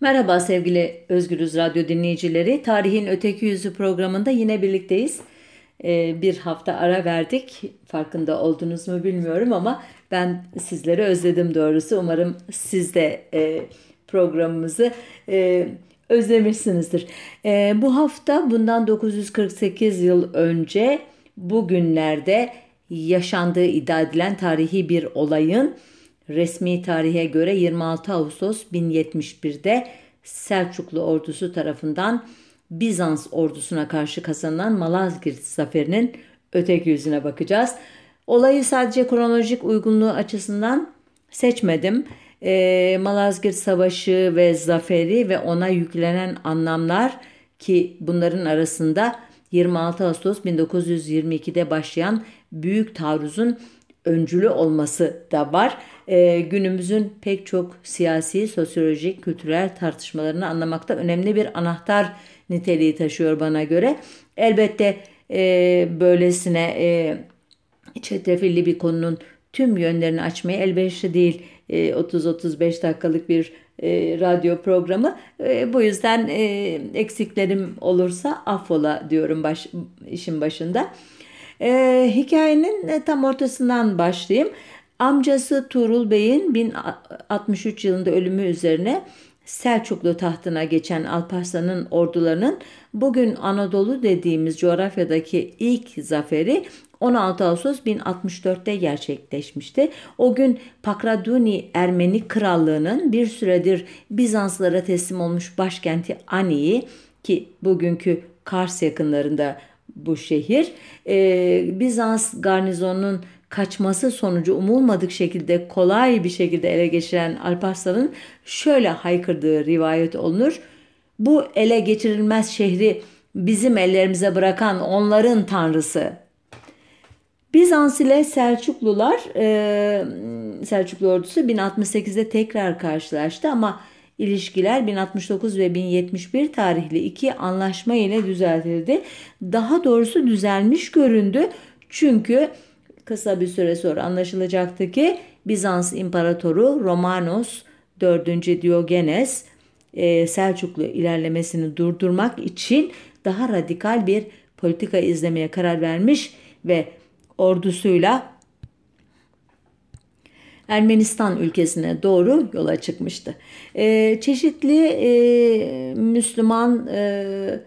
Merhaba sevgili Özgürüz Radyo dinleyicileri. Tarihin Öteki Yüzü programında yine birlikteyiz. Ee, bir hafta ara verdik. Farkında oldunuz mu bilmiyorum ama ben sizleri özledim doğrusu. Umarım siz de e, programımızı e, özlemişsinizdir. E, bu hafta bundan 948 yıl önce bugünlerde yaşandığı iddia edilen tarihi bir olayın resmi tarihe göre 26 Ağustos 1071'de Selçuklu ordusu tarafından Bizans ordusuna karşı kazanılan Malazgirt zaferinin öteki yüzüne bakacağız. Olayı sadece kronolojik uygunluğu açısından seçmedim. E, Malazgirt Savaşı ve zaferi ve ona yüklenen anlamlar ki bunların arasında 26 Ağustos 1922'de başlayan Büyük Taarruz'un öncülü olması da var. E, günümüzün pek çok siyasi, sosyolojik, kültürel tartışmalarını anlamakta önemli bir anahtar niteliği taşıyor bana göre. Elbette e, böylesine e, çetrefilli bir konunun tüm yönlerini açmaya elverişli değil. E, 30-35 dakikalık bir e, radyo programı. E, bu yüzden e, eksiklerim olursa affola diyorum baş, işin başında. E, hikayenin e, tam ortasından başlayayım. Amcası Tuğrul Bey'in 1063 yılında ölümü üzerine Selçuklu tahtına geçen Alparslan'ın ordularının bugün Anadolu dediğimiz coğrafyadaki ilk zaferi 16 Ağustos 1064'te gerçekleşmişti. O gün Pakraduni Ermeni Krallığı'nın bir süredir Bizanslara teslim olmuş başkenti Ani'yi ki bugünkü Kars yakınlarında bu şehir Bizans garnizonunun kaçması sonucu umulmadık şekilde kolay bir şekilde ele geçiren Alparslan'ın şöyle haykırdığı rivayet olunur. Bu ele geçirilmez şehri bizim ellerimize bırakan onların tanrısı. Bizans ile Selçuklular, e, Selçuklu ordusu 1068'de tekrar karşılaştı ama ilişkiler 1069 ve 1071 tarihli iki anlaşma ile düzeltildi. Daha doğrusu düzelmiş göründü. Çünkü kısa bir süre sonra anlaşılacaktı ki Bizans İmparatoru Romanos 4. Diogenes e, Selçuklu ilerlemesini durdurmak için daha radikal bir politika izlemeye karar vermiş ve ordusuyla Ermenistan ülkesine doğru yola çıkmıştı. E, çeşitli e, Müslüman e,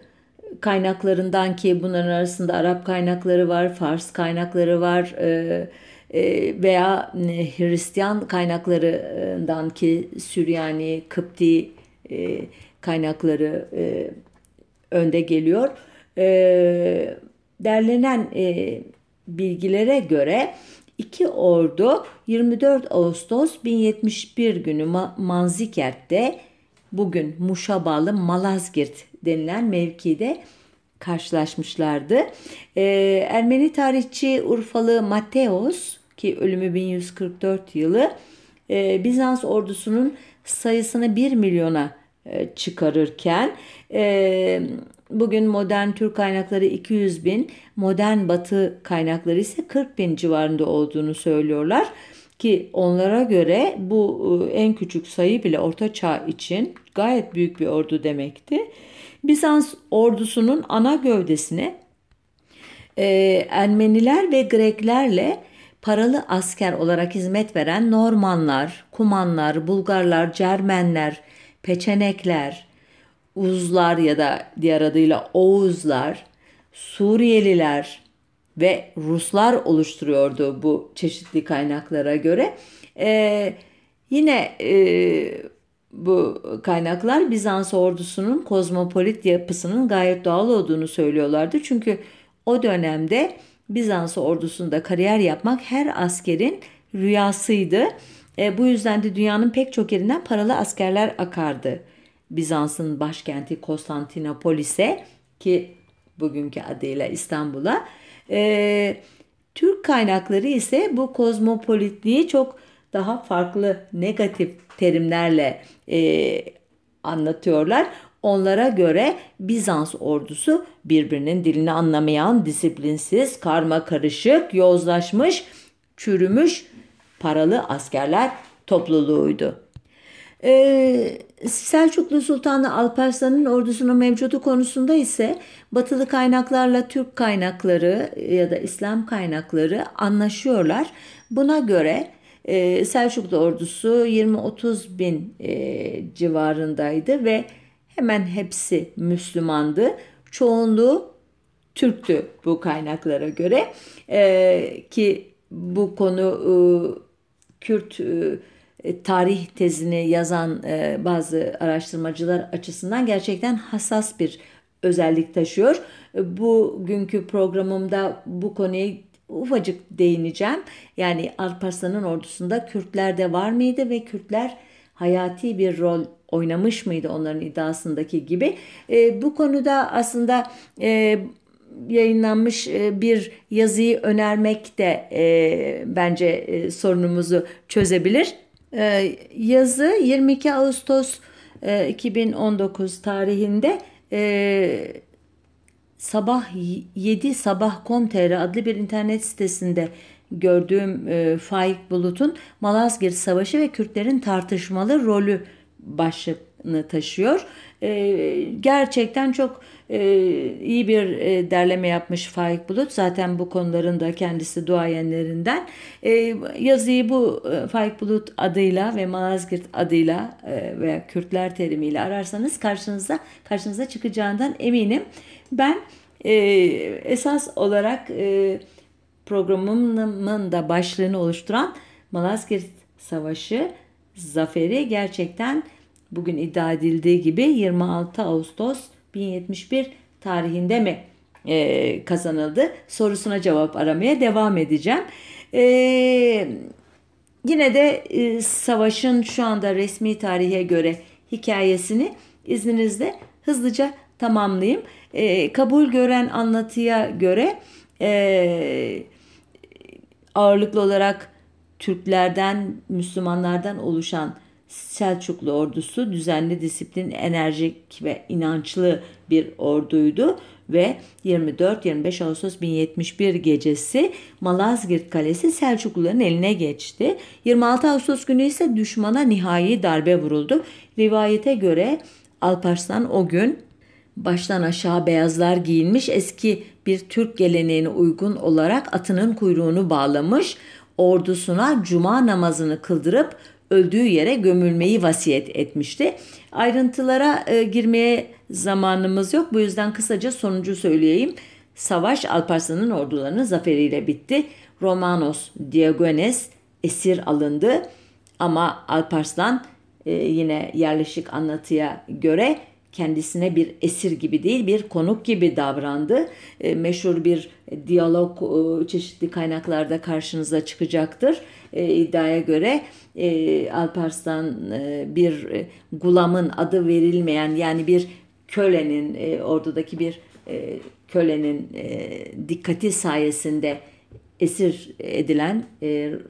kaynaklarından ki bunların arasında Arap kaynakları var, Fars kaynakları var e, e, veya Hristiyan kaynaklarından ki Süryani, Kıpti e, kaynakları e, önde geliyor. E, derlenen e, bilgilere göre iki ordu 24 Ağustos 1071 günü Manzikert'te bugün Muş'a bağlı Malazgirt denilen mevkide karşılaşmışlardı. Ee, Ermeni tarihçi Urfalı Mateos ki ölümü 1144 yılı e, Bizans ordusunun sayısını 1 milyona e, çıkarırken e, bugün modern Türk kaynakları 200 bin, modern Batı kaynakları ise 40 bin civarında olduğunu söylüyorlar. Ki onlara göre bu e, en küçük sayı bile Orta Çağ için gayet büyük bir ordu demekti. Bizans ordusunun ana gövdesine e, Ermeniler ve Greklerle paralı asker olarak hizmet veren Normanlar, Kumanlar, Bulgarlar, Cermenler, Peçenekler, Uzlar ya da diğer adıyla Oğuzlar, Suriyeliler ve Ruslar oluşturuyordu bu çeşitli kaynaklara göre. Ee, yine e, bu kaynaklar Bizans ordusunun kozmopolit yapısının gayet doğal olduğunu söylüyorlardı. Çünkü o dönemde Bizans ordusunda kariyer yapmak her askerin rüyasıydı. E, bu yüzden de dünyanın pek çok yerinden paralı askerler akardı. Bizans'ın başkenti Konstantinopolis'e ki bugünkü adıyla İstanbul'a. E, Türk kaynakları ise bu kozmopolitliği çok daha farklı negatif terimlerle e, anlatıyorlar. Onlara göre Bizans ordusu birbirinin dilini anlamayan, disiplinsiz, karma karışık, yozlaşmış, çürümüş paralı askerler topluluğuydu. Ee, Selçuklu Sultanı Alparslan'ın ordusunun mevcudu konusunda ise batılı kaynaklarla Türk kaynakları ya da İslam kaynakları anlaşıyorlar. Buna göre e, Selçuklu ordusu 20-30 bin e, civarındaydı ve hemen hepsi Müslümandı. Çoğunluğu Türktü bu kaynaklara göre e, ki bu konu e, Kürt e, tarih tezini yazan e, bazı araştırmacılar açısından gerçekten hassas bir özellik taşıyor. Bugünkü programımda bu konuya ufacık değineceğim. Yani Alparslan'ın ordusunda Kürtler de var mıydı ve Kürtler hayati bir rol oynamış mıydı onların iddiasındaki gibi. E, bu konuda aslında e, yayınlanmış e, bir yazıyı önermek de e, bence e, sorunumuzu çözebilir. E, yazı 22 Ağustos e, 2019 tarihinde e, sabah 7 sabah.com.tr adlı bir internet sitesinde gördüğüm e, Faik Bulut'un Malazgirt Savaşı ve Kürtlerin tartışmalı rolü başlığını taşıyor. E, gerçekten çok e, iyi bir e, derleme yapmış Faik Bulut. Zaten bu konuların da kendisi duayenlerinden. E, yazıyı bu e, Faik Bulut adıyla ve Malazgirt adıyla e, veya Kürtler terimiyle ararsanız karşınıza karşınıza çıkacağından eminim. Ben e, esas olarak e, programımın da başlığını oluşturan Malazgirt Savaşı zaferi gerçekten bugün iddia edildiği gibi 26 Ağustos 1071 tarihinde mi e, kazanıldı sorusuna cevap aramaya devam edeceğim. E, yine de e, savaşın şu anda resmi tarihe göre hikayesini izninizle hızlıca tamamlayayım. E, kabul gören anlatıya göre e, ağırlıklı olarak Türklerden, Müslümanlardan oluşan Selçuklu ordusu düzenli, disiplin, enerjik ve inançlı bir orduydu ve 24-25 Ağustos 1071 gecesi Malazgirt Kalesi Selçukluların eline geçti. 26 Ağustos günü ise düşmana nihai darbe vuruldu. Rivayete göre Alparslan o gün baştan aşağı beyazlar giyinmiş eski bir Türk geleneğine uygun olarak atının kuyruğunu bağlamış, ordusuna cuma namazını kıldırıp öldüğü yere gömülmeyi vasiyet etmişti. Ayrıntılara e, girmeye zamanımız yok. Bu yüzden kısaca sonucu söyleyeyim. Savaş Alparslan'ın ordularının zaferiyle bitti. Romanos Diogenes esir alındı. Ama Alparslan e, yine yerleşik anlatıya göre kendisine bir esir gibi değil bir konuk gibi davrandı. E, meşhur bir diyalog e, çeşitli kaynaklarda karşınıza çıkacaktır. E, göre e, Alparslan bir e, gulamın adı verilmeyen yani bir kölenin e, ordudaki bir kölenin dikkati sayesinde esir edilen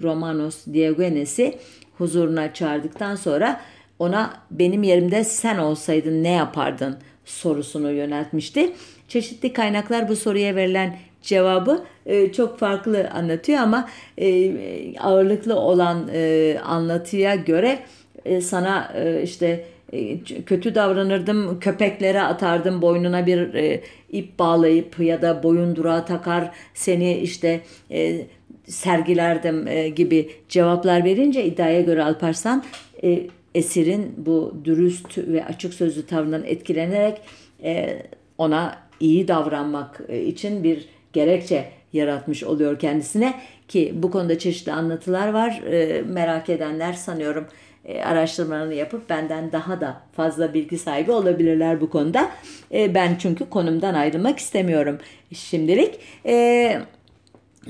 Romanos Diogenes'i huzuruna çağırdıktan sonra ona benim yerimde sen olsaydın ne yapardın sorusunu yöneltmişti. Çeşitli kaynaklar bu soruya verilen cevabı e, çok farklı anlatıyor ama e, ağırlıklı olan e, anlatıya göre e, sana e, işte e, kötü davranırdım, köpeklere atardım, boynuna bir e, ip bağlayıp ya da boyundurağa takar, seni işte e, sergilerdim e, gibi cevaplar verince iddiaya göre Alparslan e, esirin bu dürüst ve açık sözlü tavrından etkilenerek e, ona iyi davranmak e, için bir gerekçe yaratmış oluyor kendisine ki bu konuda çeşitli anlatılar var. E, merak edenler sanıyorum e, araştırmalarını yapıp benden daha da fazla bilgi sahibi olabilirler bu konuda. E, ben çünkü konumdan ayrılmak istemiyorum şimdilik. E,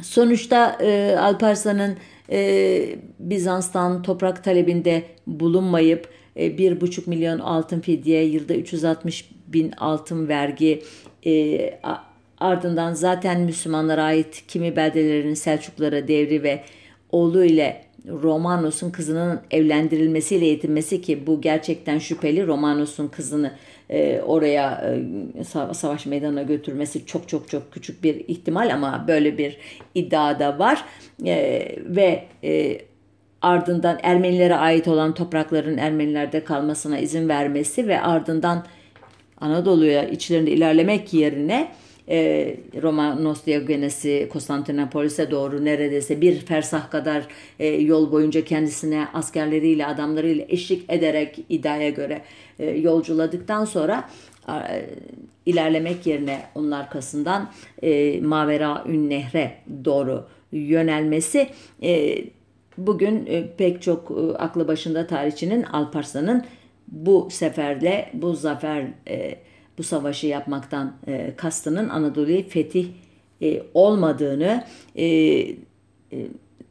sonuçta e, Alparslan'ın e, Bizans'tan toprak talebinde bulunmayıp e, bir buçuk milyon altın fidye, yılda 360 bin altın vergi, e, ardından zaten Müslümanlara ait kimi beldelerin Selçuklara devri ve oğlu ile Romanos'un kızının evlendirilmesiyle yetinmesi ki bu gerçekten şüpheli. Romanos'un kızını e, oraya e, savaş meydanına götürmesi çok çok çok küçük bir ihtimal ama böyle bir iddia da var. E, ve e, ardından Ermenilere ait olan toprakların Ermenilerde kalmasına izin vermesi ve ardından Anadolu'ya içlerinde ilerlemek yerine e, Romanos Diogenes'i Konstantinopolis'e doğru neredeyse bir fersah kadar e, yol boyunca kendisine askerleriyle adamlarıyla eşlik ederek iddiaya göre e, yolculadıktan sonra ilerlemek yerine onun arkasından e, Mavera Ün Nehre doğru yönelmesi e, bugün e, pek çok e, aklı başında tarihçinin Alparslan'ın bu seferle bu zafer e, bu savaşı yapmaktan e, kastının Anadolu'yu fetih e, olmadığını e, e,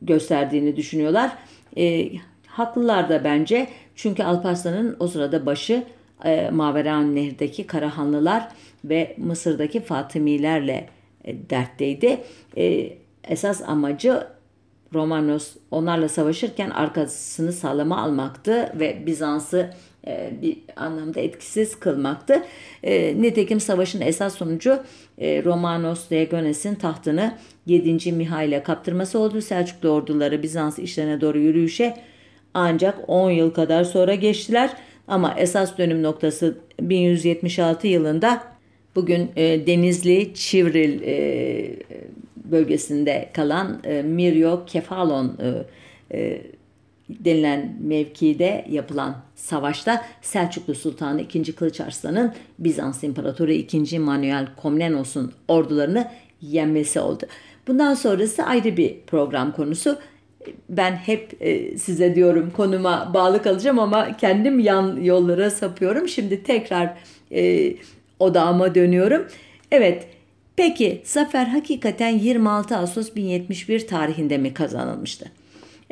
gösterdiğini düşünüyorlar. E, haklılar da bence çünkü Alparslan'ın o sırada başı e, Maveran Nehir'deki Karahanlılar ve Mısır'daki Fatımilerle e, dertteydi. E, esas amacı Romanos onlarla savaşırken arkasını sağlama almaktı ve Bizans'ı e, bir anlamda etkisiz kılmaktı. E, nitekim savaşın esas sonucu e, Romanos Diogenes'in tahtını 7. Mihail'e kaptırması oldu. Selçuklu orduları Bizans işlerine doğru yürüyüşe ancak 10 yıl kadar sonra geçtiler. Ama esas dönüm noktası 1176 yılında bugün Denizli Çivril bölgesinde kalan Miryo Kefalon denilen mevkide yapılan savaşta Selçuklu Sultanı II. Kılıç Arslan'ın Bizans İmparatoru II. Manuel Komnenos'un ordularını yenmesi oldu. Bundan sonrası ayrı bir program konusu. Ben hep e, size diyorum konuma bağlı kalacağım ama kendim yan yollara sapıyorum. Şimdi tekrar e, odağıma dönüyorum. Evet, peki zafer hakikaten 26 Ağustos 1071 tarihinde mi kazanılmıştı?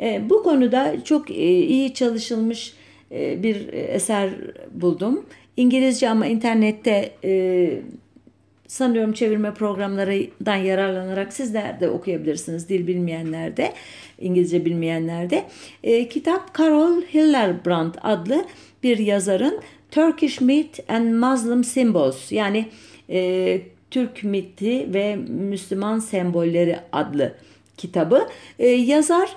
E, bu konuda çok e, iyi çalışılmış e, bir eser buldum. İngilizce ama internette sanıyorum çevirme programlarından yararlanarak sizler de okuyabilirsiniz. Dil bilmeyenler de, İngilizce bilmeyenler de. Kitap Carol Hillerbrand adlı bir yazarın Turkish Myth and Muslim Symbols yani e, Türk miti ve Müslüman sembolleri adlı kitabı. E, yazar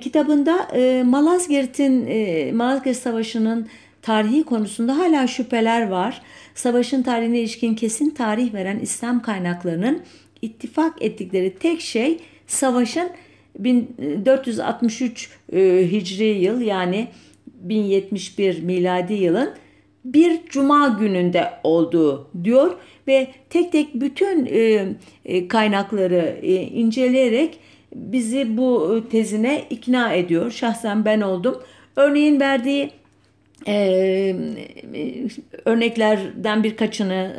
kitabında e, Malazgirt'in e, Malazgirt Savaşı'nın tarihi konusunda hala şüpheler var. Savaşın tarihine ilişkin kesin tarih veren İslam kaynaklarının ittifak ettikleri tek şey savaşın 1463 Hicri yıl yani 1071 miladi yılın bir cuma gününde olduğu diyor ve tek tek bütün kaynakları inceleyerek bizi bu e, tezine ikna ediyor. Şahsen ben oldum. Örneğin verdiği e, örneklerden birkaçını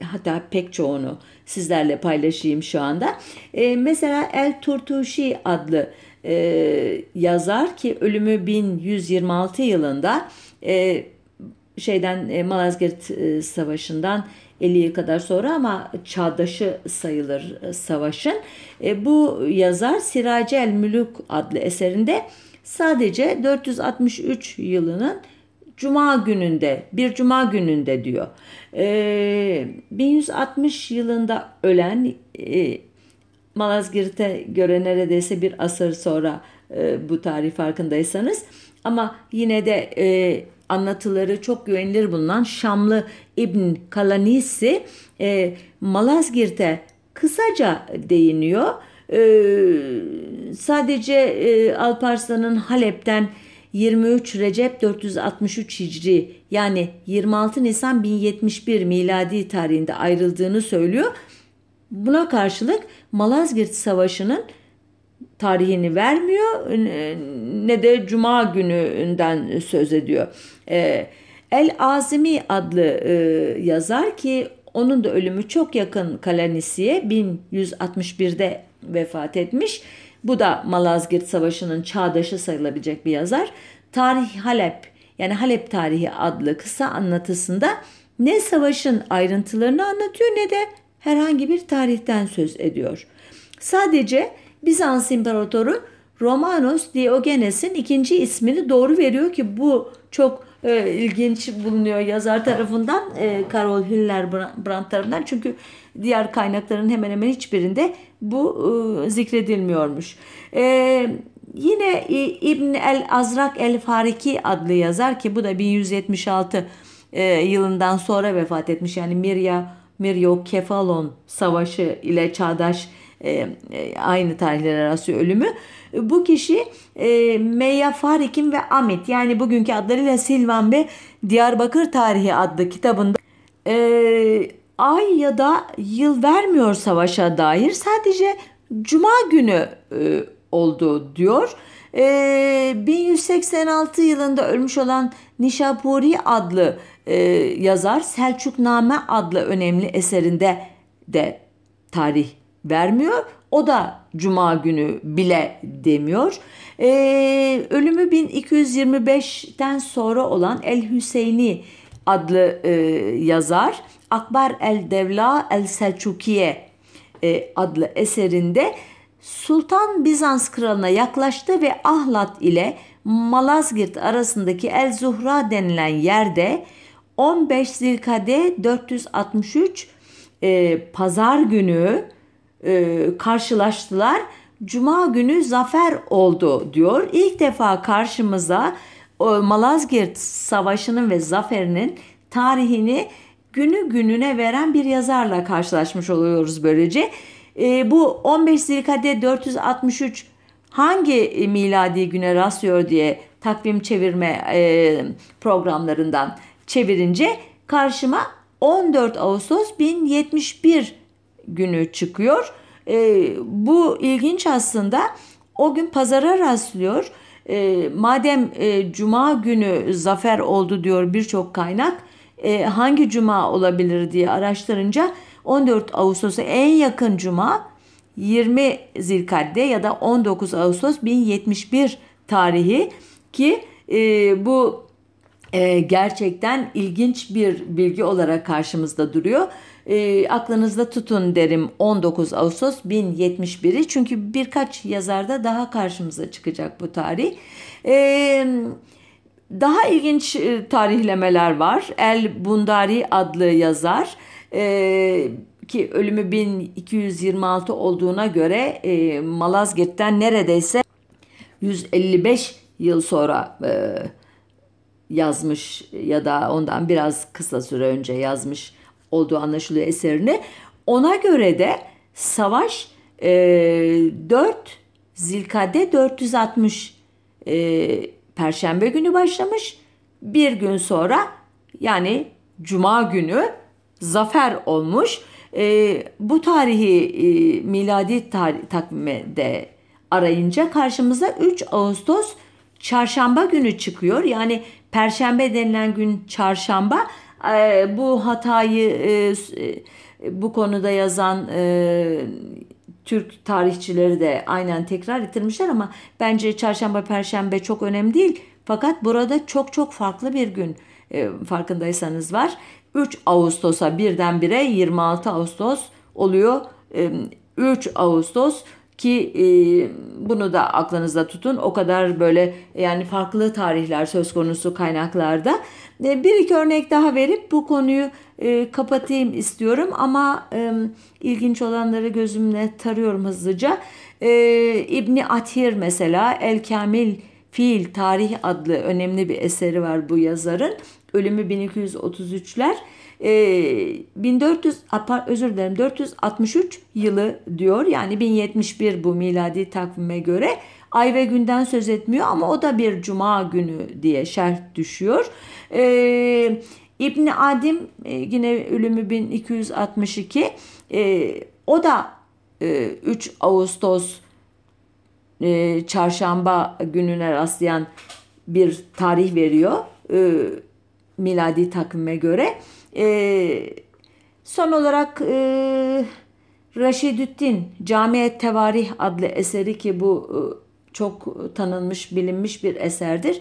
e, hatta pek çoğunu sizlerle paylaşayım şu anda. E, mesela El Turtuşi adlı e, yazar ki ölümü 1126 yılında e, şeyden e, Malazgirt e, Savaşı'ndan 50 yıl kadar sonra ama çağdaşı sayılır e, savaşın. E, bu yazar Siracel Mülük adlı eserinde sadece 463 yılının Cuma gününde, bir Cuma gününde diyor. E, 1160 yılında ölen e, Malazgirt'e göre neredeyse bir asır sonra e, bu tarih farkındaysanız ama yine de e, anlatıları çok güvenilir bulunan Şamlı İbn Kalanisi e, Malazgirt'e kısaca değiniyor. E, sadece e, Alparslan'ın Halep'ten 23 Recep 463 Hicri yani 26 Nisan 1071 miladi tarihinde ayrıldığını söylüyor. Buna karşılık Malazgirt Savaşı'nın tarihini vermiyor ne de Cuma gününden söz ediyor. Ee, El Azimi adlı e, yazar ki onun da ölümü çok yakın Kalanisi'ye 1161'de vefat etmiş. Bu da Malazgirt Savaşı'nın çağdaşı sayılabilecek bir yazar. Tarih Halep yani Halep Tarihi adlı kısa anlatısında ne savaşın ayrıntılarını anlatıyor ne de herhangi bir tarihten söz ediyor. Sadece Bizans İmparatoru Romanos Diogenes'in ikinci ismini doğru veriyor ki bu çok e, ilginç bulunuyor yazar tarafından e, Karol Hillerbrand tarafından çünkü diğer kaynakların hemen hemen hiçbirinde bu e, zikredilmiyormuş. E, yine İbn el Azrak el Fariki adlı yazar ki bu da 1176 e, yılından sonra vefat etmiş. Yani Mirya Miryo Kefalon Savaşı ile çağdaş e, e, aynı tarihler arası ölümü. Bu kişi e, Meyya Farik'in ve Amit yani bugünkü adlarıyla Silvan ve Diyarbakır Tarihi adlı kitabında e, ay ya da yıl vermiyor savaşa dair sadece Cuma günü e, oldu diyor. E, 1186 yılında ölmüş olan Nişapuri adlı e, yazar Selçukname adlı önemli eserinde de tarih vermiyor. O da Cuma günü bile demiyor. Ee, ölümü 1225'ten sonra olan El Hüseyni adlı e, yazar Akbar el Devla el Selçukiye e, adlı eserinde Sultan Bizans kralına yaklaştı ve Ahlat ile Malazgirt arasındaki El Zuhra denilen yerde 15 Zilkade 463 e, pazar günü e, karşılaştılar. Cuma günü zafer oldu diyor. İlk defa karşımıza o Malazgirt Savaşı'nın ve zaferinin tarihini günü gününe veren bir yazarla karşılaşmış oluyoruz böylece. E, bu 15 Zilkade 463 hangi miladi güne rastlıyor diye takvim çevirme e, programlarından çevirince karşıma 14 Ağustos 1071 günü çıkıyor. E, bu ilginç aslında. O gün pazara rastlıyor. E, madem e, cuma günü zafer oldu diyor birçok kaynak. E, hangi cuma olabilir diye araştırınca 14 Ağustos'a en yakın cuma 20 Zilkadde ya da 19 Ağustos 1071 tarihi ki e, bu e, gerçekten ilginç bir bilgi olarak karşımızda duruyor. E, aklınızda tutun derim 19 Ağustos 1071'i çünkü birkaç yazarda daha karşımıza çıkacak bu tarih. E, daha ilginç e, tarihlemeler var. El Bundari adlı yazar e, ki ölümü 1226 olduğuna göre e, Malazgirt'ten neredeyse 155 yıl sonra e, yazmış ya da ondan biraz kısa süre önce yazmış olduğu anlaşılıyor eserini. Ona göre de savaş e, 4 Zilkade 460 e, Perşembe günü başlamış. Bir gün sonra yani Cuma günü zafer olmuş. E, bu tarihi e, miladi tarih, takvime de arayınca karşımıza 3 Ağustos çarşamba günü çıkıyor. Yani perşembe denilen gün çarşamba. E, bu hatayı e, e, bu konuda yazan e, Türk tarihçileri de aynen tekrar ettirmişler ama bence çarşamba perşembe çok önemli değil. Fakat burada çok çok farklı bir gün farkındaysanız var. 3 Ağustos'a birdenbire 26 Ağustos oluyor. E, 3 Ağustos ki e, bunu da aklınızda tutun. O kadar böyle yani farklı tarihler söz konusu kaynaklarda. E, bir iki örnek daha verip bu konuyu e, kapatayım istiyorum ama e, ilginç olanları gözümle tarıyorum hızlıca. E, İbni Atir mesela El Kamil Fiil Tarih adlı önemli bir eseri var bu yazarın. Ölümü 1233'ler. E, 1400 özür dilerim 463 yılı diyor. Yani 1071 bu miladi takvime göre. Ay ve günden söz etmiyor ama o da bir cuma günü diye şerh düşüyor. E, İbni Adim e, yine ölümü 1262. E, o da e, 3 Ağustos e, çarşamba gününe rastlayan bir tarih veriyor. E, miladi takvime göre. E, son olarak e, Raşidüddin Camiye Tevarih adlı eseri ki bu e, çok tanınmış bilinmiş bir eserdir.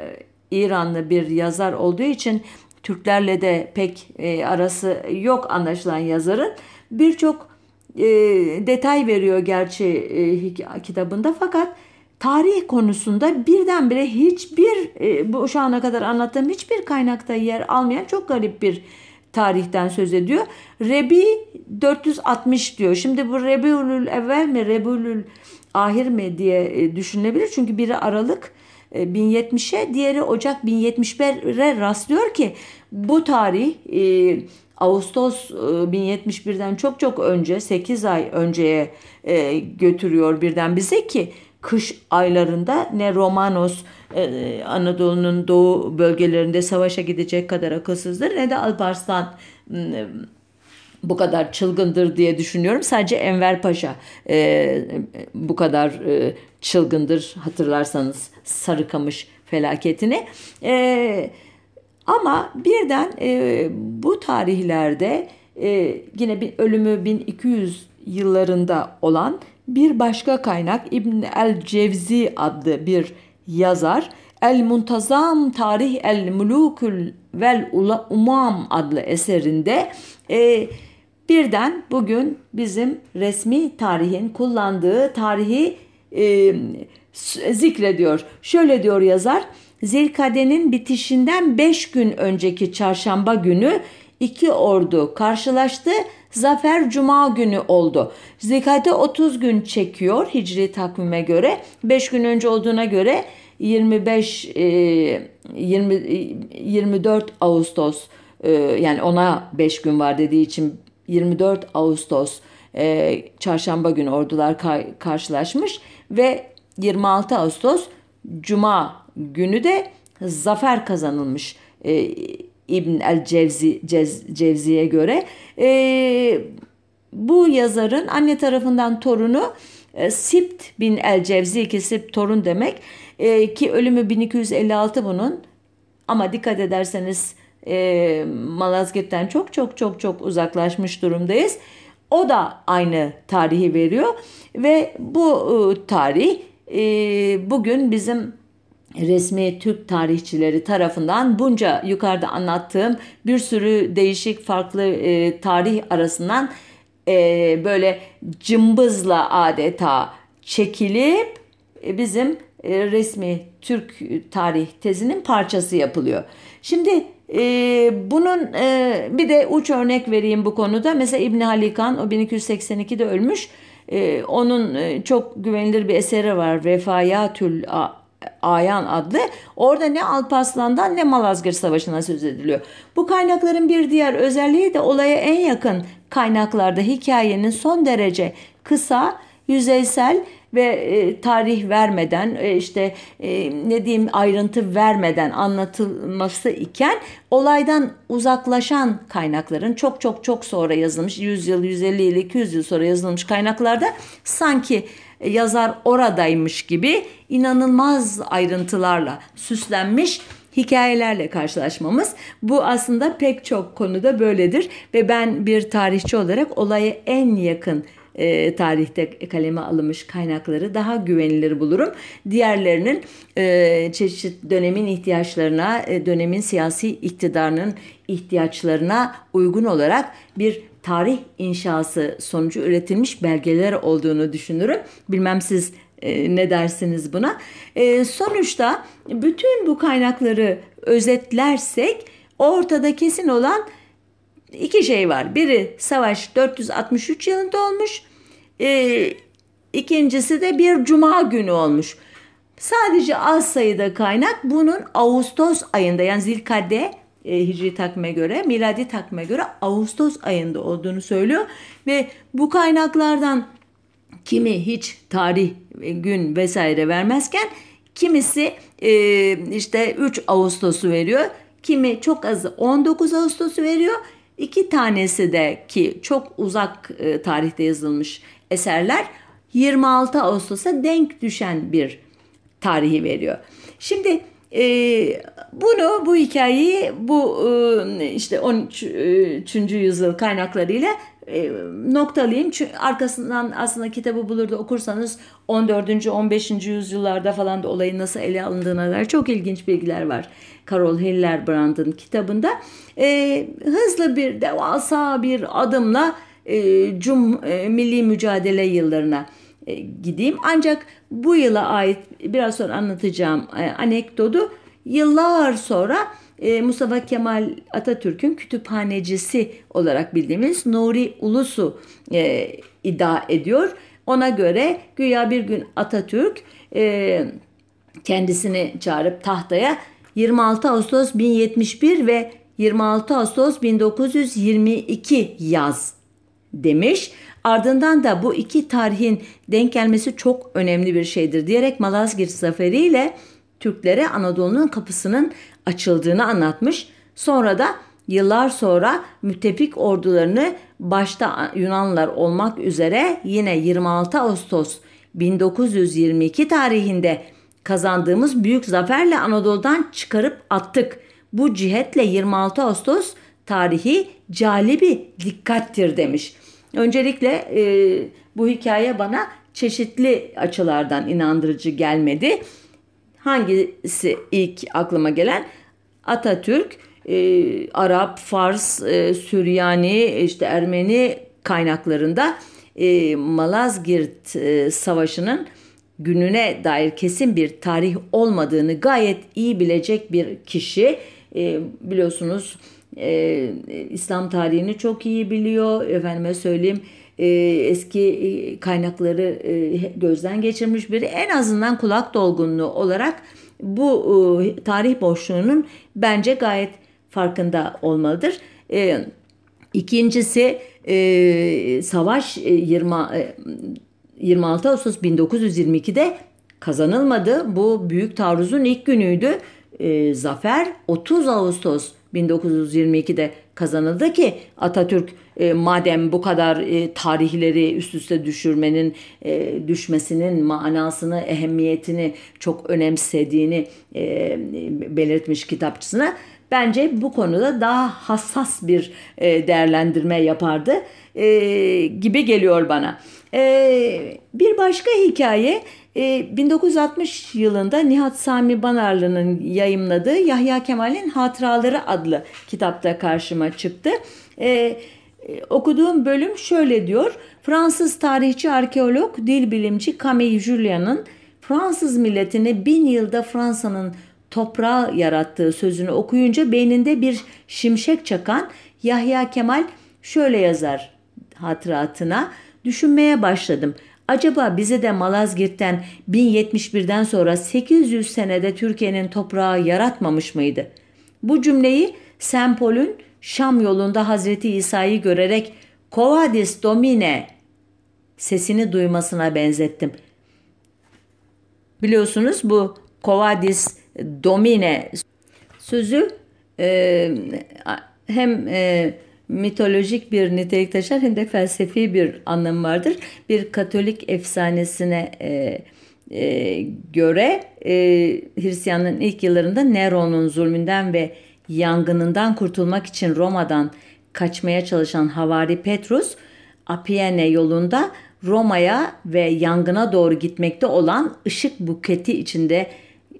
E, İranlı bir yazar olduğu için Türklerle de pek e, arası yok anlaşılan yazarın. Birçok e, detay veriyor gerçi e, kitabında fakat tarih konusunda birdenbire hiçbir e, bu şu ana kadar anlattığım hiçbir kaynakta yer almayan çok garip bir tarihten söz ediyor. Rebi 460 diyor. Şimdi bu Rebiülül evvel mi Rebiülül ahir mi diye e, düşünülebilir. Çünkü biri Aralık 1070'e diğeri Ocak 1071'e rastlıyor ki bu tarih Ağustos 1071'den çok çok önce 8 ay önceye götürüyor birden bize ki kış aylarında ne Romanos Anadolu'nun doğu bölgelerinde savaşa gidecek kadar akılsızdır ne de Alparslan bu kadar çılgındır diye düşünüyorum. Sadece Enver Paşa e, bu kadar e, çılgındır hatırlarsanız Sarıkamış felaketini. E, ama birden e, bu tarihlerde e, yine bir ölümü 1200 yıllarında olan bir başka kaynak İbn el Cevzi adlı bir yazar El Muntazam Tarih El Mulukül vel Umam adlı eserinde e, birden bugün bizim resmi tarihin kullandığı tarihi e, zikrediyor. Şöyle diyor yazar. Zilkade'nin bitişinden 5 gün önceki çarşamba günü iki ordu karşılaştı. Zafer Cuma günü oldu. Zilkade 30 gün çekiyor Hicri takvime göre. 5 gün önce olduğuna göre 25 20 24 Ağustos e, yani ona 5 gün var dediği için 24 Ağustos e, çarşamba günü ordular karşılaşmış ve 26 Ağustos Cuma günü de zafer kazanılmış e, İbn el Cevzi Cez, Cevzi'ye göre. E, bu yazarın anne tarafından torunu e, Sipt bin el Cevzi ki Sipt torun demek e, ki ölümü 1256 bunun ama dikkat ederseniz e, Malazgirt'ten çok çok çok çok uzaklaşmış durumdayız. O da aynı tarihi veriyor ve bu e, tarih e, bugün bizim resmi Türk tarihçileri tarafından bunca yukarıda anlattığım bir sürü değişik farklı e, tarih arasından e, böyle cımbızla adeta çekilip e, bizim e, resmi Türk tarih tezinin parçası yapılıyor. Şimdi e, bunun e, bir de uç örnek vereyim bu konuda. Mesela İbni Halikan o 1282'de ölmüş. E, onun e, çok güvenilir bir eseri var. Vefayatül Ayan adlı. Orada ne Alparslan'dan ne Malazgirt Savaşı'na söz ediliyor. Bu kaynakların bir diğer özelliği de olaya en yakın kaynaklarda hikayenin son derece kısa, yüzeysel ve e, tarih vermeden e, işte e, ne diyeyim ayrıntı vermeden anlatılması iken olaydan uzaklaşan kaynakların çok çok çok sonra yazılmış 100 yıl 150 yıl 200 yıl sonra yazılmış kaynaklarda sanki yazar oradaymış gibi inanılmaz ayrıntılarla süslenmiş hikayelerle karşılaşmamız. Bu aslında pek çok konuda böyledir ve ben bir tarihçi olarak olaya en yakın e, tarihte kaleme alınmış kaynakları daha güvenilir bulurum. Diğerlerinin e, çeşit dönemin ihtiyaçlarına, e, dönemin siyasi iktidarının ihtiyaçlarına uygun olarak bir tarih inşası sonucu üretilmiş belgeler olduğunu düşünürüm. Bilmem siz e, ne dersiniz buna? E, sonuçta bütün bu kaynakları özetlersek ortada kesin olan iki şey var. Biri savaş 463 yılında olmuş. E, ikincisi de bir cuma günü olmuş. Sadece az sayıda kaynak bunun Ağustos ayında yani Zilkade e, Hicri takvime göre, miladi takvime göre Ağustos ayında olduğunu söylüyor ve bu kaynaklardan kimi hiç tarih, gün vesaire vermezken kimisi e, işte 3 Ağustos'u veriyor. Kimi çok azı 19 Ağustos'u veriyor. İki tanesi de ki çok uzak e, tarihte yazılmış eserler 26 Ağustos'a denk düşen bir tarihi veriyor. Şimdi e, bunu bu hikayeyi bu e, işte 13. E, yüzyıl kaynaklarıyla e, noktalayayım. Çünkü arkasından aslında kitabı bulur da okursanız 14. 15. yüzyıllarda falan da olayın nasıl ele alındığına dair çok ilginç bilgiler var. Carol Hillerbrand'ın kitabında. E, hızlı bir devasa bir adımla e, cum e, milli mücadele yıllarına gideyim. Ancak bu yıla ait biraz sonra anlatacağım e, anekdotu yıllar sonra e, Mustafa Kemal Atatürk'ün kütüphanecisi olarak bildiğimiz Nuri Ulusu e, iddia ediyor. Ona göre güya bir gün Atatürk e, kendisini çağırıp tahtaya 26 Ağustos 1071 ve 26 Ağustos 1922 yaz demiş. Ardından da bu iki tarihin denk gelmesi çok önemli bir şeydir diyerek Malazgirt Zaferi ile Türklere Anadolu'nun kapısının açıldığını anlatmış. Sonra da yıllar sonra müttefik ordularını başta Yunanlılar olmak üzere yine 26 Ağustos 1922 tarihinde kazandığımız büyük zaferle Anadolu'dan çıkarıp attık. Bu cihetle 26 Ağustos tarihi calibi dikkattir demiş. Öncelikle e, bu hikaye bana çeşitli açılardan inandırıcı gelmedi. Hangisi ilk aklıma gelen? Atatürk, e, Arap, Fars, e, Süryani, işte Ermeni kaynaklarında e, Malazgirt e, Savaşı'nın gününe dair kesin bir tarih olmadığını gayet iyi bilecek bir kişi. E, biliyorsunuz e, İslam tarihini çok iyi biliyor. Efendime söyleyeyim e, eski kaynakları e, gözden geçirmiş biri. En azından kulak dolgunluğu olarak bu e, tarih boşluğunun bence gayet farkında olmalıdır. E, ikincisi e, savaş e, 20 e, 26 Ağustos 1922'de kazanılmadı. Bu büyük taarruzun ilk günüydü. E, zafer 30 Ağustos 1922'de kazanıldı ki Atatürk e, madem bu kadar e, tarihleri üst üste düşürmenin e, düşmesinin manasını, ehemmiyetini çok önemsediğini e, belirtmiş kitapçısına bence bu konuda daha hassas bir e, değerlendirme yapardı e, gibi geliyor bana. E, bir başka hikaye 1960 e, yılında Nihat Sami Banarlı'nın yayımladığı Yahya Kemal'in Hatıraları adlı kitapta karşıma çıktı. Ee, okuduğum bölüm şöyle diyor. Fransız tarihçi, arkeolog, dil bilimci Camille Julian'ın Fransız milletini bin yılda Fransa'nın toprağı yarattığı sözünü okuyunca beyninde bir şimşek çakan Yahya Kemal şöyle yazar hatıratına. Düşünmeye başladım. Acaba bize de Malazgirt'ten 1071'den sonra 800 senede Türkiye'nin toprağı yaratmamış mıydı? Bu cümleyi Sempol'ün Şam yolunda Hazreti İsa'yı görerek Kovadis Domine sesini duymasına benzettim. Biliyorsunuz bu Kovadis Domine sözü e, hem e, mitolojik bir nitelik taşır hem de felsefi bir anlamı vardır. Bir Katolik efsanesine e, e, göre e, Hristiyanlığın ilk yıllarında Nero'nun zulmünden ve yangınından kurtulmak için Roma'dan kaçmaya çalışan havari Petrus Apiene yolunda Roma'ya ve yangına doğru gitmekte olan ışık buketi içinde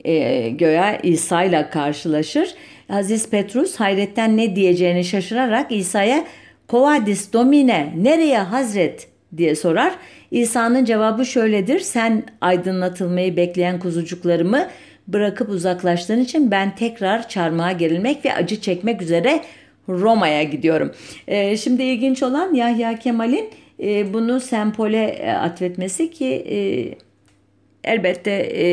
e, göğe İsa ile karşılaşır. Aziz Petrus hayretten ne diyeceğini şaşırarak İsa'ya Kovadis Domine nereye Hazret diye sorar. İsa'nın cevabı şöyledir. Sen aydınlatılmayı bekleyen kuzucuklarımı bırakıp uzaklaştığın için ben tekrar çarmıha gerilmek ve acı çekmek üzere Roma'ya gidiyorum. Ee, şimdi ilginç olan Yahya Kemal'in e, bunu Sempol'e e, atfetmesi ki e, elbette e,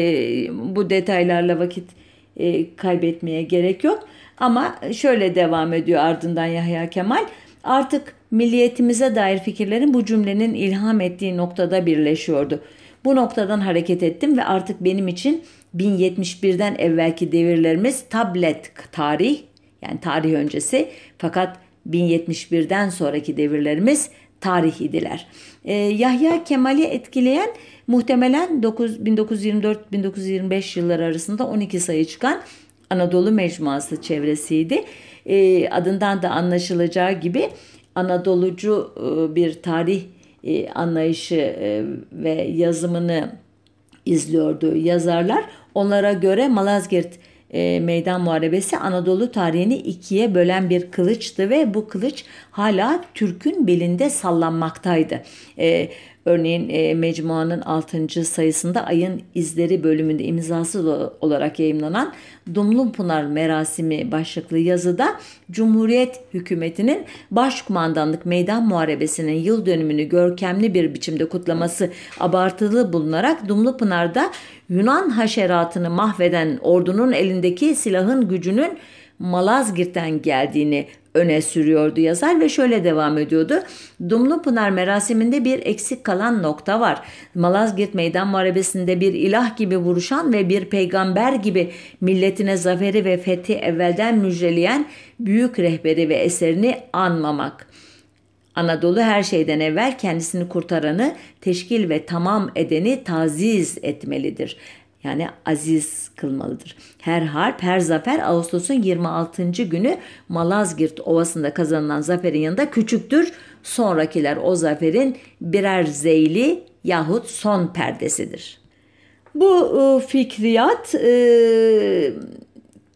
bu detaylarla vakit e, kaybetmeye gerek yok. Ama şöyle devam ediyor ardından Yahya Kemal. Artık milliyetimize dair fikirlerin bu cümlenin ilham ettiği noktada birleşiyordu. Bu noktadan hareket ettim ve artık benim için 1071'den evvelki devirlerimiz tablet tarih yani tarih öncesi fakat 1071'den sonraki devirlerimiz tarih idiler. Ee, Yahya Kemal'i etkileyen muhtemelen 1924-1925 yılları arasında 12 sayı çıkan Anadolu Mecmuası çevresiydi. E, adından da anlaşılacağı gibi Anadolucu e, bir tarih e, anlayışı e, ve yazımını izliyordu yazarlar. Onlara göre Malazgirt e, Meydan Muharebesi Anadolu tarihini ikiye bölen bir kılıçtı ve bu kılıç hala Türk'ün belinde sallanmaktaydı. E, Örneğin e, mecmuanın 6. sayısında Ayın İzleri bölümünde imzası olarak yayımlanan Dumlu Pınar Merasimi başlıklı yazıda Cumhuriyet hükümetinin Başkumandanlık Meydan Muharebesi'nin yıl dönümünü görkemli bir biçimde kutlaması abartılı bulunarak Dumlu Pınar'da Yunan haşeratını mahveden ordunun elindeki silahın gücünün Malazgirt'ten geldiğini öne sürüyordu yazar ve şöyle devam ediyordu. Dumlu Pınar merasiminde bir eksik kalan nokta var. Malazgirt Meydan Muharebesi'nde bir ilah gibi vuruşan ve bir peygamber gibi milletine zaferi ve fethi evvelden müjdeleyen büyük rehberi ve eserini anmamak. Anadolu her şeyden evvel kendisini kurtaranı, teşkil ve tamam edeni taziz etmelidir yani aziz kılmalıdır. Her harp, her zafer Ağustos'un 26. günü Malazgirt Ovası'nda kazanılan zaferin yanında küçüktür. Sonrakiler o zaferin birer zeyli yahut son perdesidir. Bu e, fikriyat e,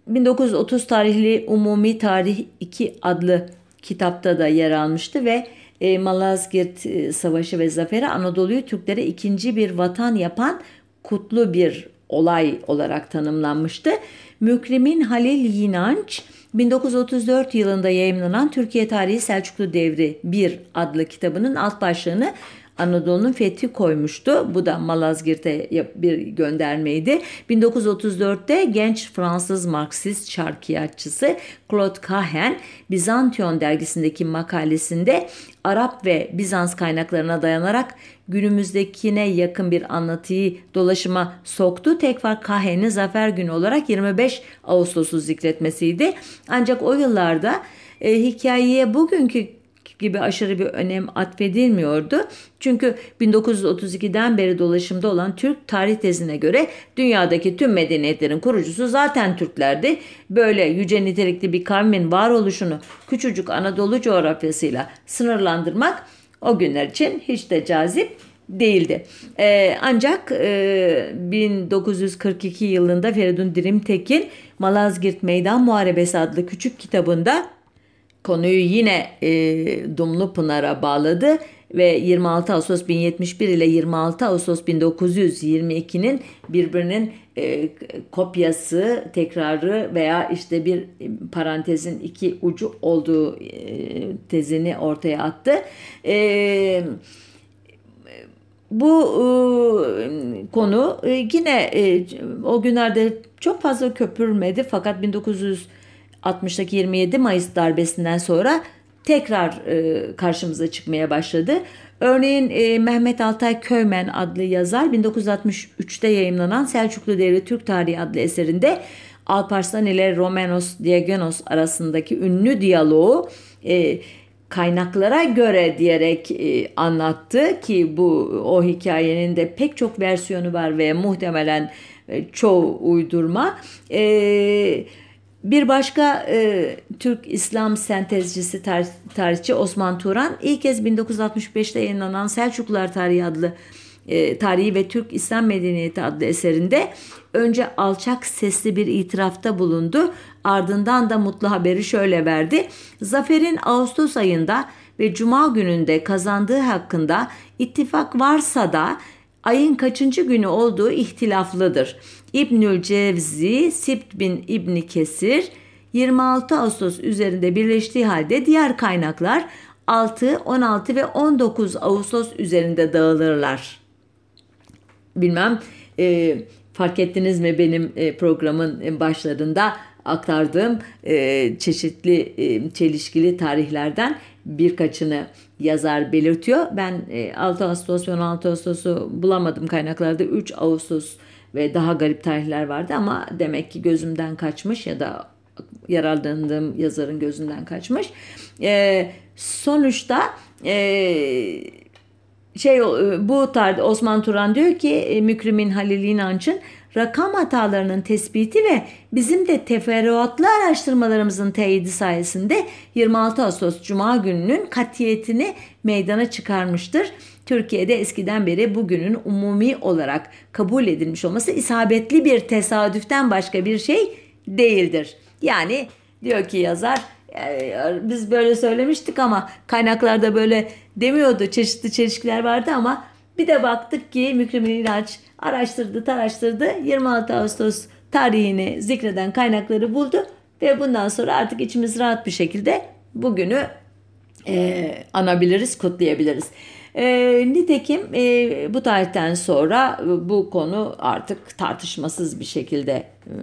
1930 tarihli Umumi Tarih 2 adlı kitapta da yer almıştı ve e, Malazgirt e, Savaşı ve Zaferi Anadolu'yu Türklere ikinci bir vatan yapan kutlu bir olay olarak tanımlanmıştı. Mükrimin Halil Yinanç 1934 yılında yayımlanan Türkiye Tarihi Selçuklu Devri 1 adlı kitabının alt başlığını Anadolu'nun fethi koymuştu. Bu da Malazgirt'e bir göndermeydi. 1934'te genç Fransız Marksist şarkiyatçısı Claude Cahen Bizantiyon dergisindeki makalesinde Arap ve Bizans kaynaklarına dayanarak günümüzdekine yakın bir anlatıyı dolaşıma soktu. Tek fark Cahen'in zafer günü olarak 25 Ağustos'u zikretmesiydi. Ancak o yıllarda e, hikayeye bugünkü gibi aşırı bir önem atfedilmiyordu. Çünkü 1932'den beri dolaşımda olan Türk tarih tezine göre dünyadaki tüm medeniyetlerin kurucusu zaten Türklerdi. Böyle yüce nitelikli bir kavmin varoluşunu küçücük Anadolu coğrafyasıyla sınırlandırmak o günler için hiç de cazip değildi. Ee, ancak e, 1942 yılında Feridun Dirimtekin Malazgirt Meydan Muharebesi adlı küçük kitabında konuyu yine e, Dumlu Pınar'a bağladı ve 26 Ağustos 1071 ile 26 Ağustos 1922'nin birbirinin e, kopyası, tekrarı veya işte bir parantezin iki ucu olduğu e, tezini ortaya attı. E, bu e, konu e, yine e, o günlerde çok fazla köpürmedi fakat 1900 60'taki 27 Mayıs darbesinden sonra tekrar e, karşımıza çıkmaya başladı. Örneğin e, Mehmet Altay Köymen adlı yazar 1963'te yayımlanan Selçuklu Devri Türk Tarihi adlı eserinde Alparslan ile Romanos Diagonos arasındaki ünlü diyaloğu e, kaynaklara göre diyerek e, anlattı ki bu o hikayenin de pek çok versiyonu var ve muhtemelen e, çoğu uydurma. E, bir başka e, Türk İslam sentezcisi tar tarihçi Osman Turan ilk kez 1965'te yayınlanan Selçuklular Tarihi adlı e, Tarihi ve Türk İslam Medeniyeti adlı eserinde önce alçak sesli bir itirafta bulundu. Ardından da mutlu haberi şöyle verdi. Zafer'in Ağustos ayında ve Cuma gününde kazandığı hakkında ittifak varsa da ayın kaçıncı günü olduğu ihtilaflıdır. İbnül Cevzi, Sibt bin İbni Kesir 26 Ağustos üzerinde birleştiği halde diğer kaynaklar 6, 16 ve 19 Ağustos üzerinde dağılırlar. Bilmem e, fark ettiniz mi benim e, programın başlarında aktardığım e, çeşitli e, çelişkili tarihlerden birkaçını yazar belirtiyor. Ben e, 6 Ağustos ve 16 Ağustos'u bulamadım kaynaklarda 3 Ağustos ve daha garip tarihler vardı ama demek ki gözümden kaçmış ya da yararlandığım yazarın gözünden kaçmış. E, sonuçta e, şey bu tarihte Osman Turan diyor ki e, Mükrimin Halil İnanç'ın rakam hatalarının tespiti ve bizim de teferruatlı araştırmalarımızın teyidi sayesinde 26 Ağustos Cuma gününün katiyetini meydana çıkarmıştır. Türkiye'de eskiden beri bugünün umumi olarak kabul edilmiş olması isabetli bir tesadüften başka bir şey değildir. Yani diyor ki yazar biz böyle söylemiştik ama kaynaklarda böyle demiyordu. Çeşitli çelişkiler vardı ama Bir de baktık ki Mükremin İlaç araştırdı, taraştırdı. 26 Ağustos tarihini zikreden kaynakları buldu ve bundan sonra artık içimiz rahat bir şekilde bugünü e, anabiliriz, kutlayabiliriz. E, nitekim e, bu tarihten sonra bu konu artık tartışmasız bir şekilde e,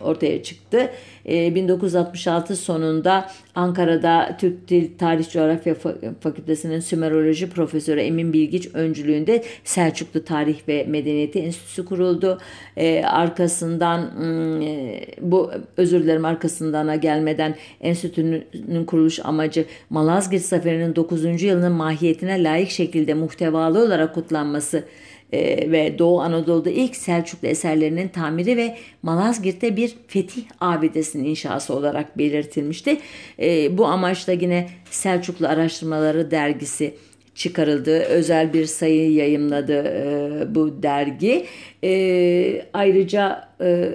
ortaya çıktı. 1966 ee, sonunda Ankara'da Türk Dil Tarih Coğrafya Fakültesi'nin Sümeroloji Profesörü Emin Bilgiç öncülüğünde Selçuklu Tarih ve Medeniyeti Enstitüsü kuruldu. Ee, arkasından e, bu özür dilerim arkasındana gelmeden enstitünün kuruluş amacı Malazgirt Zaferi'nin 9. yılının mahiyetine layık şekilde muhtevalı olarak kutlanması e, ve Doğu Anadolu'da ilk Selçuklu eserlerinin tamiri ve Malazgirt'te bir fetih abidesinin inşası olarak belirtilmişti. E, bu amaçla yine Selçuklu Araştırmaları dergisi çıkarıldı. Özel bir sayı yayımladı e, bu dergi. E, ayrıca e,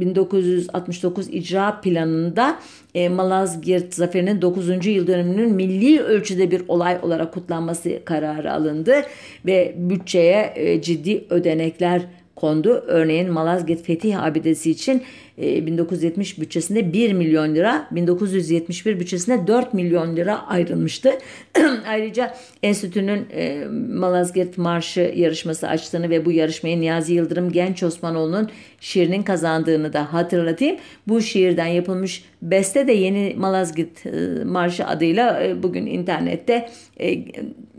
1969 icra planında e, Malazgirt Zaferi'nin 9. yıl dönümünün milli ölçüde bir olay olarak kutlanması kararı alındı ve bütçeye e, ciddi ödenekler kondu. Örneğin Malazgirt Fetih Abidesi için 1970 e, bütçesinde 1 milyon lira, 1971 bütçesinde 4 milyon lira ayrılmıştı. Ayrıca enstitünün e, Malazgirt Marşı yarışması açtığını ve bu yarışmayı Niyazi Yıldırım Genç Osmanoğlu'nun şiirinin kazandığını da hatırlatayım. Bu şiirden yapılmış beste de Yeni Malazgirt e, Marşı adıyla bugün internette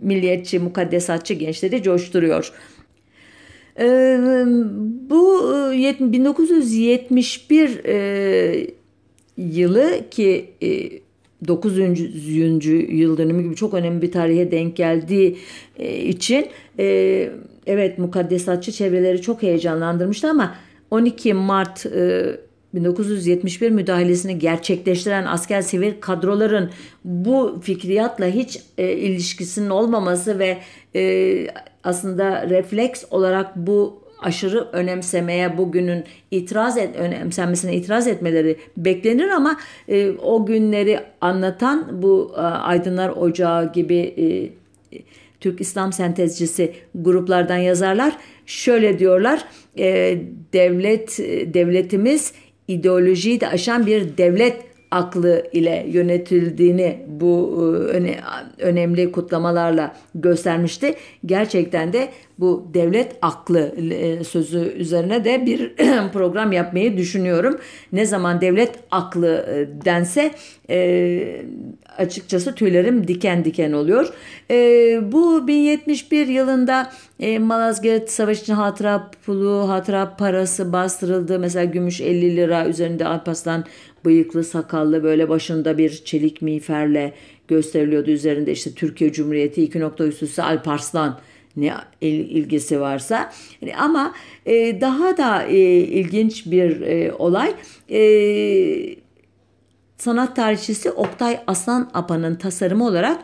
milliyetçi, mukaddesatçı gençleri coşturuyor. Bu 1971 e, e, yılı ki 9. E, yıl dönümü gibi çok önemli bir tarihe denk geldiği için evet mukaddesatçı çevreleri çok heyecanlandırmıştı ama 12 Mart 1971 müdahalesini gerçekleştiren asker sivil kadroların bu fikriyatla hiç ilişkisinin olmaması ve aslında refleks olarak bu aşırı önemsemeye bugünün itiraz et önemsenmesine itiraz etmeleri beklenir ama e, o günleri anlatan bu e, Aydınlar Ocağı gibi e, Türk İslam sentezcisi gruplardan yazarlar şöyle diyorlar e, devlet devletimiz ideolojiyi de aşan bir devlet aklı ile yönetildiğini bu e, öne, önemli kutlamalarla göstermişti. Gerçekten de bu devlet aklı e, sözü üzerine de bir program yapmayı düşünüyorum. Ne zaman devlet aklı e, dense açıkçası tüylerim diken diken oluyor. Bu 1071 yılında Malazgirt Savaşı için hatıra pulu, hatıra parası bastırıldı. Mesela gümüş 50 lira üzerinde Alparslan bıyıklı sakallı böyle başında bir çelik miğferle gösteriliyordu üzerinde işte Türkiye Cumhuriyeti iki nokta üstüsü Alparslan ne ilgisi varsa ama e, daha da e, ilginç bir e, olay e, sanat tarihçisi Oktay Aslan Apa'nın tasarımı olarak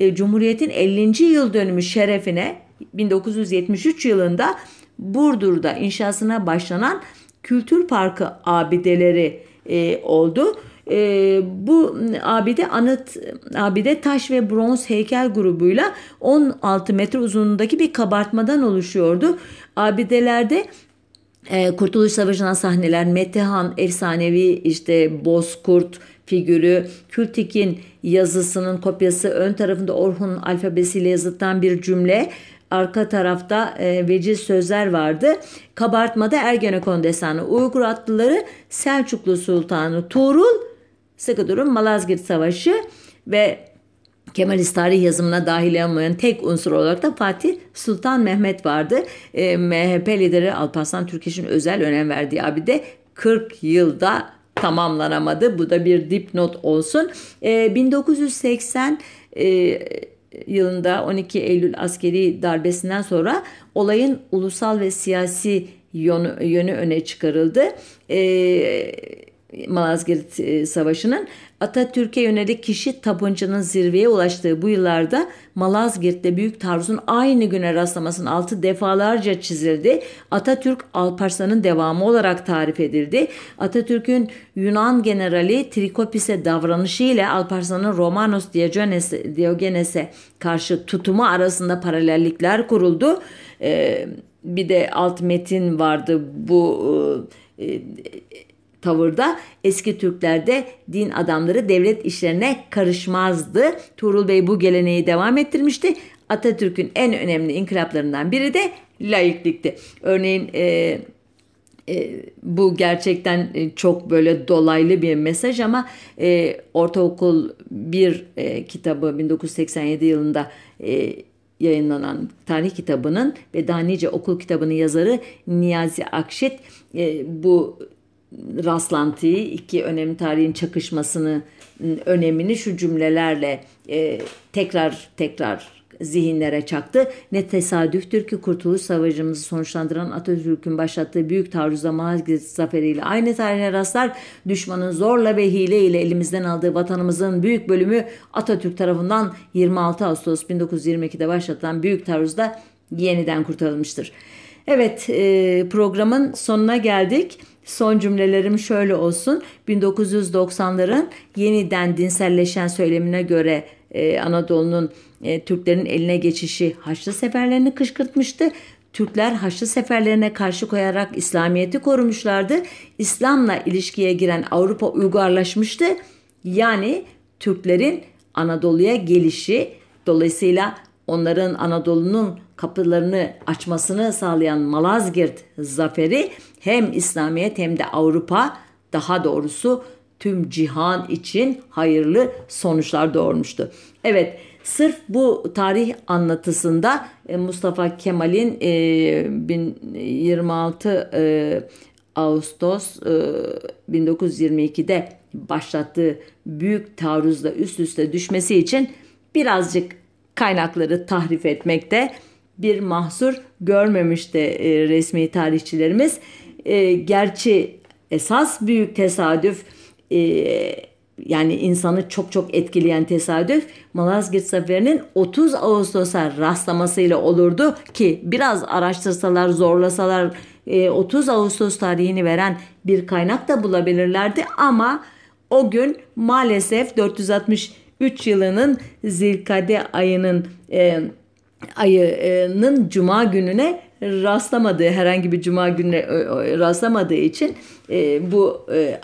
e, Cumhuriyet'in 50. yıl dönümü şerefine 1973 yılında Burdur'da inşasına başlanan Kültür Parkı abideleri e, oldu. E, bu abide anıt abide taş ve bronz heykel grubuyla 16 metre uzunluğundaki bir kabartmadan oluşuyordu. Abidelerde e, Kurtuluş Savaşı'ndan sahneler, Metehan efsanevi işte Bozkurt figürü, Kültik'in yazısının kopyası ön tarafında Orhun alfabesiyle yazılan bir cümle, arka tarafta e, veciz sözler vardı. Kabartmada Ergenekon destanı Uygur atlıları Selçuklu Sultanı Tuğrul sıkı durum Malazgirt Savaşı ve Kemalist tarih yazımına dahil olmayan tek unsur olarak da Fatih Sultan Mehmet vardı. E, MHP lideri Alparslan Türkeş'in özel önem verdiği abi de 40 yılda tamamlanamadı. Bu da bir dipnot olsun. E, 1980 e, yılında 12 Eylül askeri darbesinden sonra olayın ulusal ve siyasi yönü, yönü öne çıkarıldı. E, Malazgirt Savaşı'nın Atatürk'e yönelik kişi tapıncının zirveye ulaştığı bu yıllarda Malazgirt'te Büyük Taarruz'un aynı güne rastlamasının altı defalarca çizildi. Atatürk Alparslan'ın devamı olarak tarif edildi. Atatürk'ün Yunan generali Trikopis'e davranışıyla Alparslan'ın Romanos Diogenes'e karşı tutumu arasında paralellikler kuruldu. Ee, bir de alt metin vardı bu e, tavırda eski Türklerde din adamları devlet işlerine karışmazdı. Tuğrul Bey bu geleneği devam ettirmişti. Atatürk'ün en önemli inkılaplarından biri de laiklikti. Örneğin e, e, bu gerçekten e, çok böyle dolaylı bir mesaj ama e, ortaokul bir e, kitabı 1987 yılında e, yayınlanan tarih kitabının ve daha nice okul kitabının yazarı Niyazi Akşit e, bu rastlantıyı iki önemli tarihin çakışmasını önemini şu cümlelerle e, tekrar tekrar zihinlere çaktı. Ne tesadüftür ki Kurtuluş Savaşımızı sonuçlandıran Atatürk'ün başlattığı büyük taarruzda Malazgirt zaferiyle aynı tarihe rastlar. Düşmanın zorla ve hile ile elimizden aldığı vatanımızın büyük bölümü Atatürk tarafından 26 Ağustos 1922'de başlatılan büyük taarruzda yeniden kurtarılmıştır. Evet e, programın sonuna geldik. Son cümlelerim şöyle olsun. 1990'ların yeniden dinselleşen söylemine göre e, Anadolu'nun e, Türklerin eline geçişi Haçlı seferlerini kışkırtmıştı. Türkler Haçlı seferlerine karşı koyarak İslamiyet'i korumuşlardı. İslam'la ilişkiye giren Avrupa uygarlaşmıştı. Yani Türklerin Anadolu'ya gelişi dolayısıyla onların Anadolu'nun kapılarını açmasını sağlayan Malazgirt zaferi hem İslamiyet hem de Avrupa daha doğrusu tüm cihan için hayırlı sonuçlar doğurmuştu. Evet sırf bu tarih anlatısında e, Mustafa Kemal'in 26 e, e, Ağustos 1922'de başlattığı büyük taarruzla üst üste düşmesi için birazcık kaynakları tahrif etmekte bir mahsur görmemişti resmi tarihçilerimiz. Gerçi esas büyük tesadüf yani insanı çok çok etkileyen tesadüf Malazgirt Zaferi'nin 30 Ağustos'a rastlamasıyla olurdu ki biraz araştırsalar zorlasalar 30 Ağustos tarihini veren bir kaynak da bulabilirlerdi. Ama o gün maalesef 463 yılının Zilkade ayının e, ayının cuma gününe rastlamadığı herhangi bir cuma gününe rastlamadığı için e, bu e,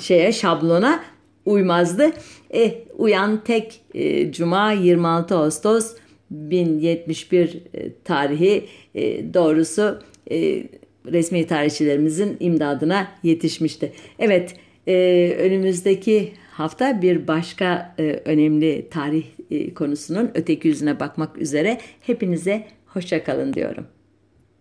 şeye şablona uymazdı. Eh uyan tek e, cuma 26 Ağustos 1071 e, tarihi e, doğrusu e, resmi tarihçilerimizin imdadına yetişmişti. Evet e, önümüzdeki hafta bir başka e, önemli tarih e, konusunun öteki yüzüne bakmak üzere hepinize hoşçakalın diyorum.